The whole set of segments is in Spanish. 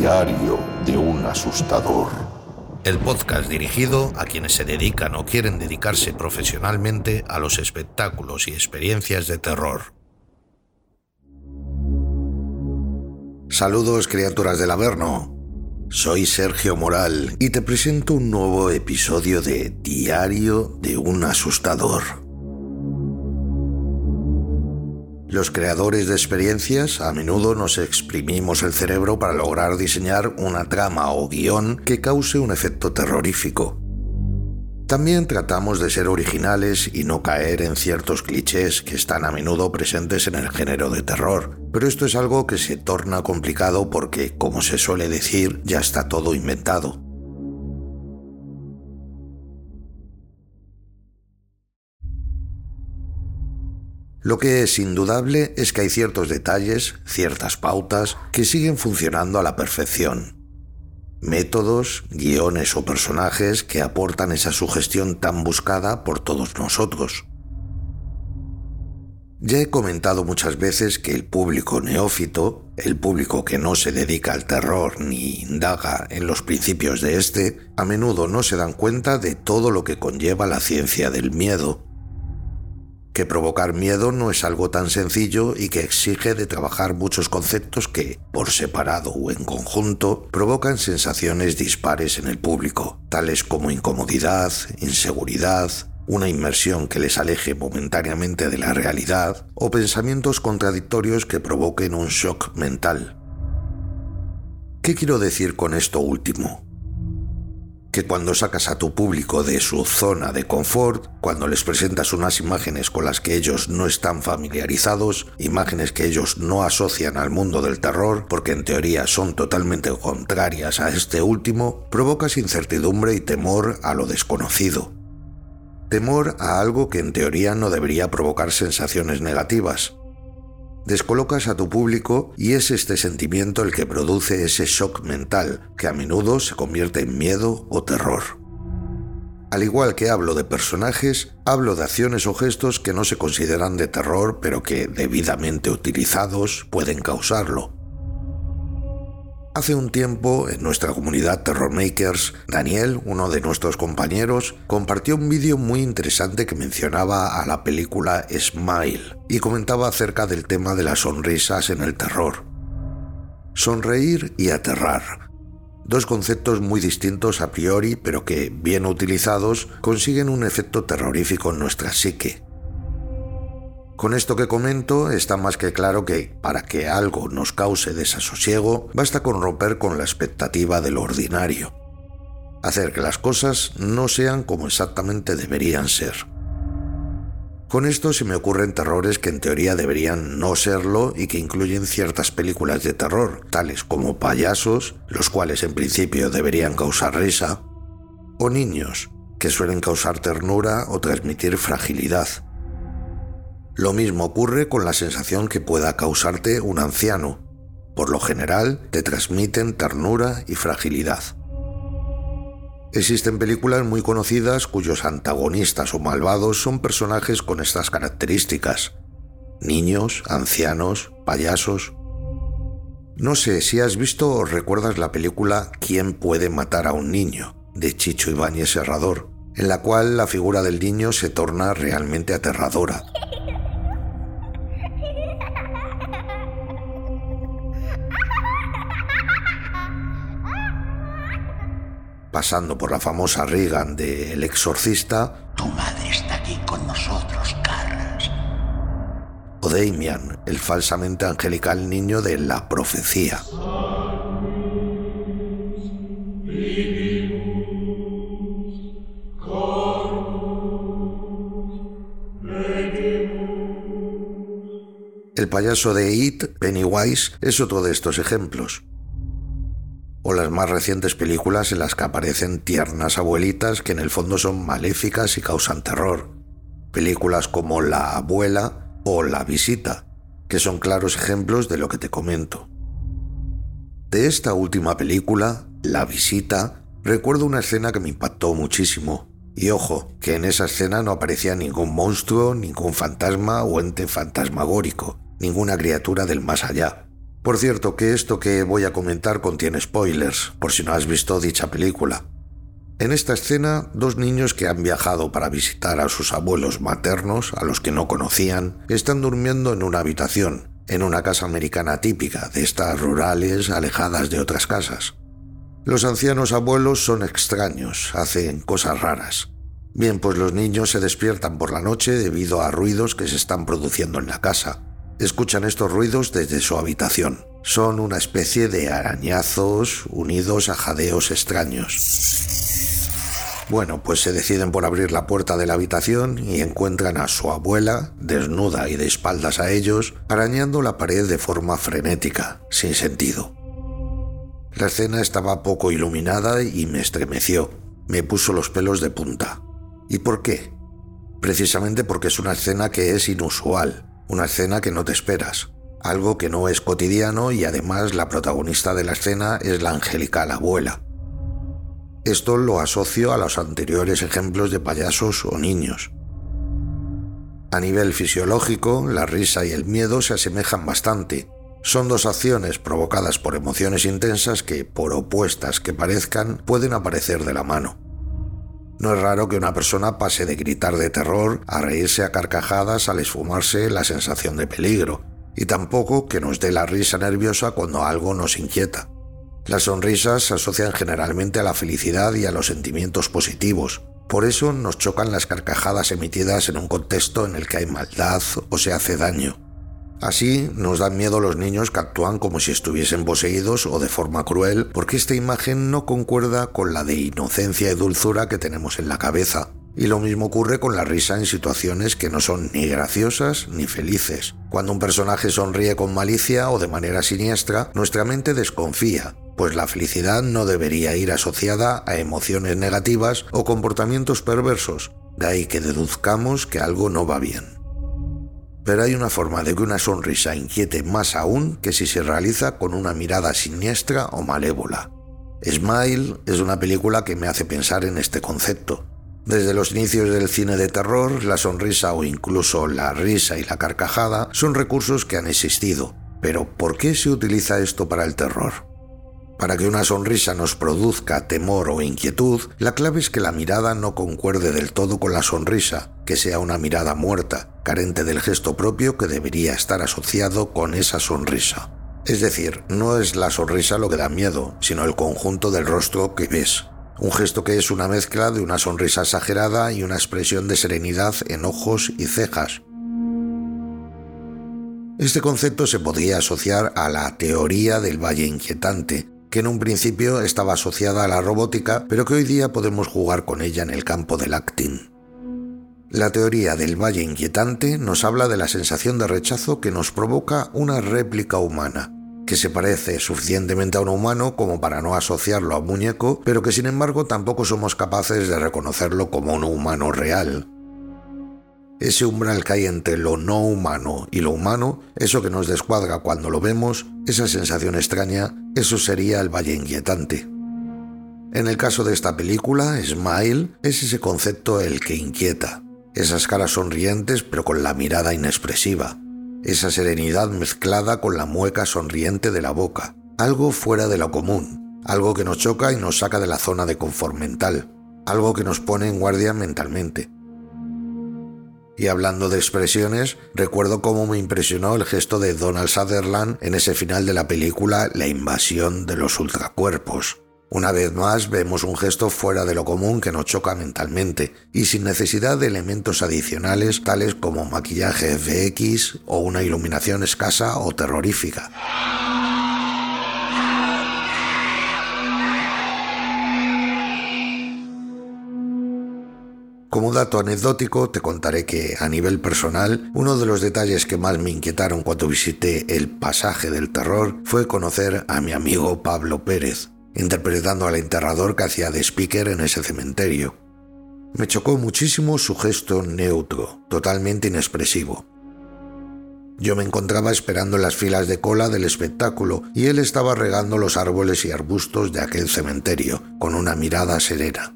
Diario de un asustador. El podcast dirigido a quienes se dedican o quieren dedicarse profesionalmente a los espectáculos y experiencias de terror. Saludos criaturas del Averno. Soy Sergio Moral y te presento un nuevo episodio de Diario de un asustador. Los creadores de experiencias a menudo nos exprimimos el cerebro para lograr diseñar una trama o guion que cause un efecto terrorífico. También tratamos de ser originales y no caer en ciertos clichés que están a menudo presentes en el género de terror, pero esto es algo que se torna complicado porque, como se suele decir, ya está todo inventado. Lo que es indudable es que hay ciertos detalles, ciertas pautas, que siguen funcionando a la perfección. Métodos, guiones o personajes que aportan esa sugestión tan buscada por todos nosotros. Ya he comentado muchas veces que el público neófito, el público que no se dedica al terror ni indaga en los principios de este, a menudo no se dan cuenta de todo lo que conlleva la ciencia del miedo que provocar miedo no es algo tan sencillo y que exige de trabajar muchos conceptos que, por separado o en conjunto, provocan sensaciones dispares en el público, tales como incomodidad, inseguridad, una inmersión que les aleje momentáneamente de la realidad o pensamientos contradictorios que provoquen un shock mental. ¿Qué quiero decir con esto último? Que cuando sacas a tu público de su zona de confort, cuando les presentas unas imágenes con las que ellos no están familiarizados, imágenes que ellos no asocian al mundo del terror, porque en teoría son totalmente contrarias a este último, provocas incertidumbre y temor a lo desconocido. Temor a algo que en teoría no debería provocar sensaciones negativas, Descolocas a tu público y es este sentimiento el que produce ese shock mental, que a menudo se convierte en miedo o terror. Al igual que hablo de personajes, hablo de acciones o gestos que no se consideran de terror, pero que, debidamente utilizados, pueden causarlo. Hace un tiempo, en nuestra comunidad Terror Makers, Daniel, uno de nuestros compañeros, compartió un vídeo muy interesante que mencionaba a la película Smile y comentaba acerca del tema de las sonrisas en el terror. Sonreír y aterrar. Dos conceptos muy distintos a priori, pero que, bien utilizados, consiguen un efecto terrorífico en nuestra psique. Con esto que comento está más que claro que para que algo nos cause desasosiego basta con romper con la expectativa de lo ordinario. Hacer que las cosas no sean como exactamente deberían ser. Con esto se me ocurren terrores que en teoría deberían no serlo y que incluyen ciertas películas de terror, tales como payasos, los cuales en principio deberían causar risa, o niños, que suelen causar ternura o transmitir fragilidad. Lo mismo ocurre con la sensación que pueda causarte un anciano. Por lo general, te transmiten ternura y fragilidad. Existen películas muy conocidas cuyos antagonistas o malvados son personajes con estas características. Niños, ancianos, payasos. No sé si has visto o recuerdas la película ¿Quién puede matar a un niño? de Chicho Ibáñez Serrador, en la cual la figura del niño se torna realmente aterradora. Pasando por la famosa Reagan de El Exorcista. Tu madre está aquí con nosotros, Carras. O Damian, el falsamente angelical niño de La Profecía. El payaso de It, Pennywise, es otro de estos ejemplos o las más recientes películas en las que aparecen tiernas abuelitas que en el fondo son maléficas y causan terror. Películas como La abuela o La visita, que son claros ejemplos de lo que te comento. De esta última película, La visita, recuerdo una escena que me impactó muchísimo. Y ojo, que en esa escena no aparecía ningún monstruo, ningún fantasma o ente fantasmagórico, ninguna criatura del más allá Por cierto, que esto que voy a comentar contiene spoilers, por si no has visto dicha película. En esta escena, dos niños que han viajado para visitar a sus abuelos maternos, a los que no conocían, están durmiendo en una habitación, en una casa americana típica, de estas rurales alejadas de otras casas. Los ancianos abuelos son extraños, hacen cosas raras. Bien, pues los niños se despiertan por la noche debido a ruidos que se están produciendo en la casa. Escuchan estos ruidos desde su habitación. Son una especie de arañazos unidos a jadeos extraños. Bueno, pues se deciden por abrir la puerta de la habitación y encuentran a su abuela, desnuda y de espaldas a ellos, arañando la pared de forma frenética, sin sentido. La escena estaba poco iluminada y me estremeció, me puso los pelos de punta. ¿Y por qué? Precisamente porque es una escena que es inusual, una escena que no te esperas, algo que no es cotidiano y además la protagonista de la escena es la angelical abuela. Esto lo asocio a los anteriores ejemplos de payasos o niños. A nivel fisiológico, la risa y el miedo se asemejan bastante. Son dos acciones provocadas por emociones intensas que, por opuestas que parezcan, pueden aparecer de la mano. No es raro que una persona pase de gritar de terror a reírse a carcajadas al esfumarse la sensación de peligro, y tampoco que nos dé la risa nerviosa cuando algo nos inquieta. Las sonrisas se asocian generalmente a la felicidad y a los sentimientos positivos. Por eso nos chocan las carcajadas emitidas en un contexto en el que hay maldad o se hace daño. Así nos dan miedo los niños que actúan como si estuviesen poseídos o de forma cruel, porque esta imagen no concuerda con la de inocencia y dulzura que tenemos en la cabeza. Y lo mismo ocurre con la risa en situaciones que no son ni graciosas ni felices. Cuando un personaje sonríe con malicia o de manera siniestra, nuestra mente desconfía, pues la felicidad no debería ir asociada a emociones negativas o comportamientos perversos, de ahí que deduzcamos que algo no va bien. Pero hay una forma de que una sonrisa inquiete más aún que si se realiza con una mirada siniestra o malévola. Smile es una película que me hace pensar en este concepto. Desde los inicios del cine de terror, la sonrisa o incluso la risa y la carcajada son recursos que han existido. Pero ¿por qué se utiliza esto para el terror? Para que una sonrisa nos produzca temor o inquietud, la clave es que la mirada no concuerde del todo con la sonrisa, que sea una mirada muerta, carente del gesto propio que debería estar asociado con esa sonrisa. Es decir, no es la sonrisa lo que da miedo, sino el conjunto del rostro que ves. Un gesto que es una mezcla de una sonrisa exagerada y una expresión de serenidad en ojos y cejas, este concepto se podría asociar a la teoría del valle inquietante, que en un principio estaba asociada a la robótica, pero que hoy día podemos jugar con ella en el campo del acting. La teoría del valle inquietante nos habla de la sensación de rechazo que nos provoca una réplica humana, que se parece suficientemente a un humano como para no asociarlo a un muñeco, pero que sin embargo tampoco somos capaces de reconocerlo como un humano real. Ese umbral que hay entre lo no humano y lo humano, eso que nos descuadra cuando lo vemos, esa sensación extraña, eso sería el valle inquietante. En el caso de esta película, Smile es ese concepto el que inquieta. Esas caras sonrientes pero con la mirada inexpresiva. Esa serenidad mezclada con la mueca sonriente de la boca. Algo fuera de lo común. Algo que nos choca y nos saca de la zona de confort mental. Algo que nos pone en guardia mentalmente. Y hablando de expresiones, recuerdo cómo me impresionó el gesto de Donald Sutherland en ese final de la película La invasión de los ultracuerpos. Una vez más vemos un gesto fuera de lo común que nos choca mentalmente y sin necesidad de elementos adicionales tales como maquillaje FX o una iluminación escasa o terrorífica. Como dato anecdótico, te contaré que, a nivel personal, uno de los detalles que más me inquietaron cuando visité el pasaje del terror fue conocer a mi amigo Pablo Pérez, interpretando al enterrador que hacía de speaker en ese cementerio. Me chocó muchísimo su gesto neutro, totalmente inexpresivo. Yo me encontraba esperando en las filas de cola del espectáculo y él estaba regando los árboles y arbustos de aquel cementerio, con una mirada serena.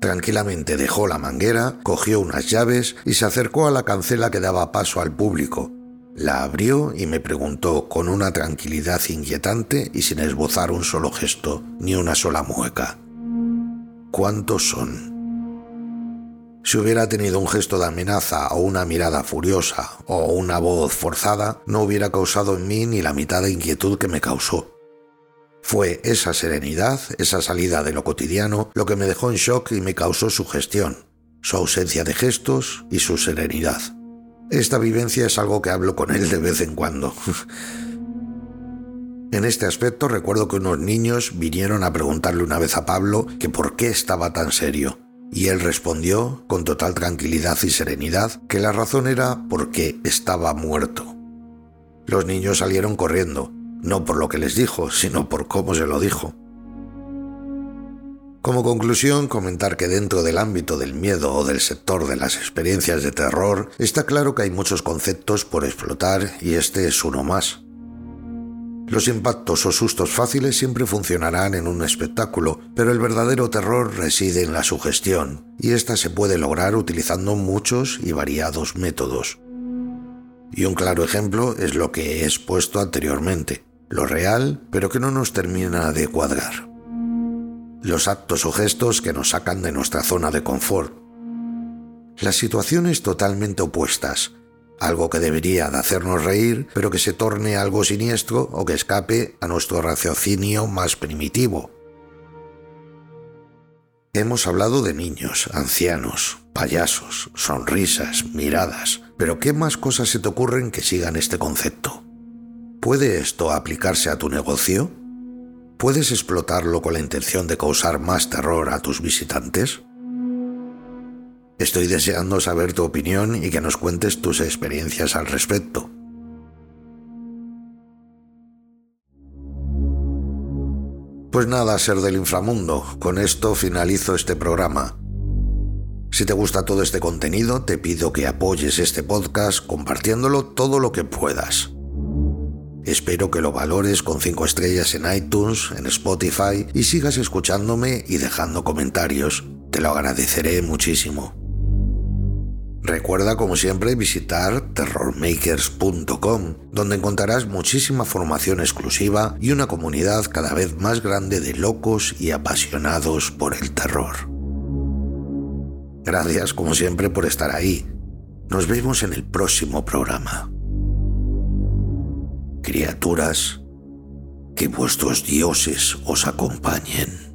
Tranquilamente dejó la manguera, cogió unas llaves y se acercó a la cancela que daba paso al público. La abrió y me preguntó con una tranquilidad inquietante y sin esbozar un solo gesto, ni una sola mueca. ¿Cuántos son? Si hubiera tenido un gesto de amenaza o una mirada furiosa o una voz forzada, no hubiera causado en mí ni la mitad de inquietud que me causó. Fue esa serenidad, esa salida de lo cotidiano, lo que me dejó en shock y me causó su gestión, su ausencia de gestos y su serenidad. Esta vivencia es algo que hablo con él de vez en cuando. en este aspecto recuerdo que unos niños vinieron a preguntarle una vez a Pablo que por qué estaba tan serio y él respondió, con total tranquilidad y serenidad, que la razón era porque estaba muerto. Los niños salieron corriendo, no por lo que les dijo, sino por cómo se lo dijo. Como conclusión, comentar que dentro del ámbito del miedo o del sector de las experiencias de terror, está claro que hay muchos conceptos por explotar y este es uno más. Los impactos o sustos fáciles siempre funcionarán en un espectáculo, pero el verdadero terror reside en la sugestión, y esta se puede lograr utilizando muchos y variados métodos. Y un claro ejemplo es lo que he expuesto anteriormente, lo real, pero que no nos termina de cuadrar. Los actos o gestos que nos sacan de nuestra zona de confort. Las situaciones totalmente opuestas, algo que debería de hacernos reír, pero que se torne algo siniestro o que escape a nuestro raciocinio más primitivo. Hemos hablado de niños, ancianos, payasos, sonrisas, miradas, pero ¿qué más cosas se te ocurren que sigan este concepto? ¿Puede esto aplicarse a tu negocio? ¿Puedes explotarlo con la intención de causar más terror a tus visitantes? Estoy deseando saber tu opinión y que nos cuentes tus experiencias al respecto. Pues nada, ser del inframundo, con esto finalizo este programa. Si te gusta todo este contenido, te pido que apoyes este podcast compartiéndolo todo lo que puedas. Espero que lo valores con 5 estrellas en iTunes, en Spotify y sigas escuchándome y dejando comentarios. Te lo agradeceré muchísimo. Recuerda, como siempre, visitar terrormakers.com, donde encontrarás muchísima formación exclusiva y una comunidad cada vez más grande de locos y apasionados por el terror. Gracias, como siempre, por estar ahí. Nos vemos en el próximo programa. Criaturas, que vuestros dioses os acompañen.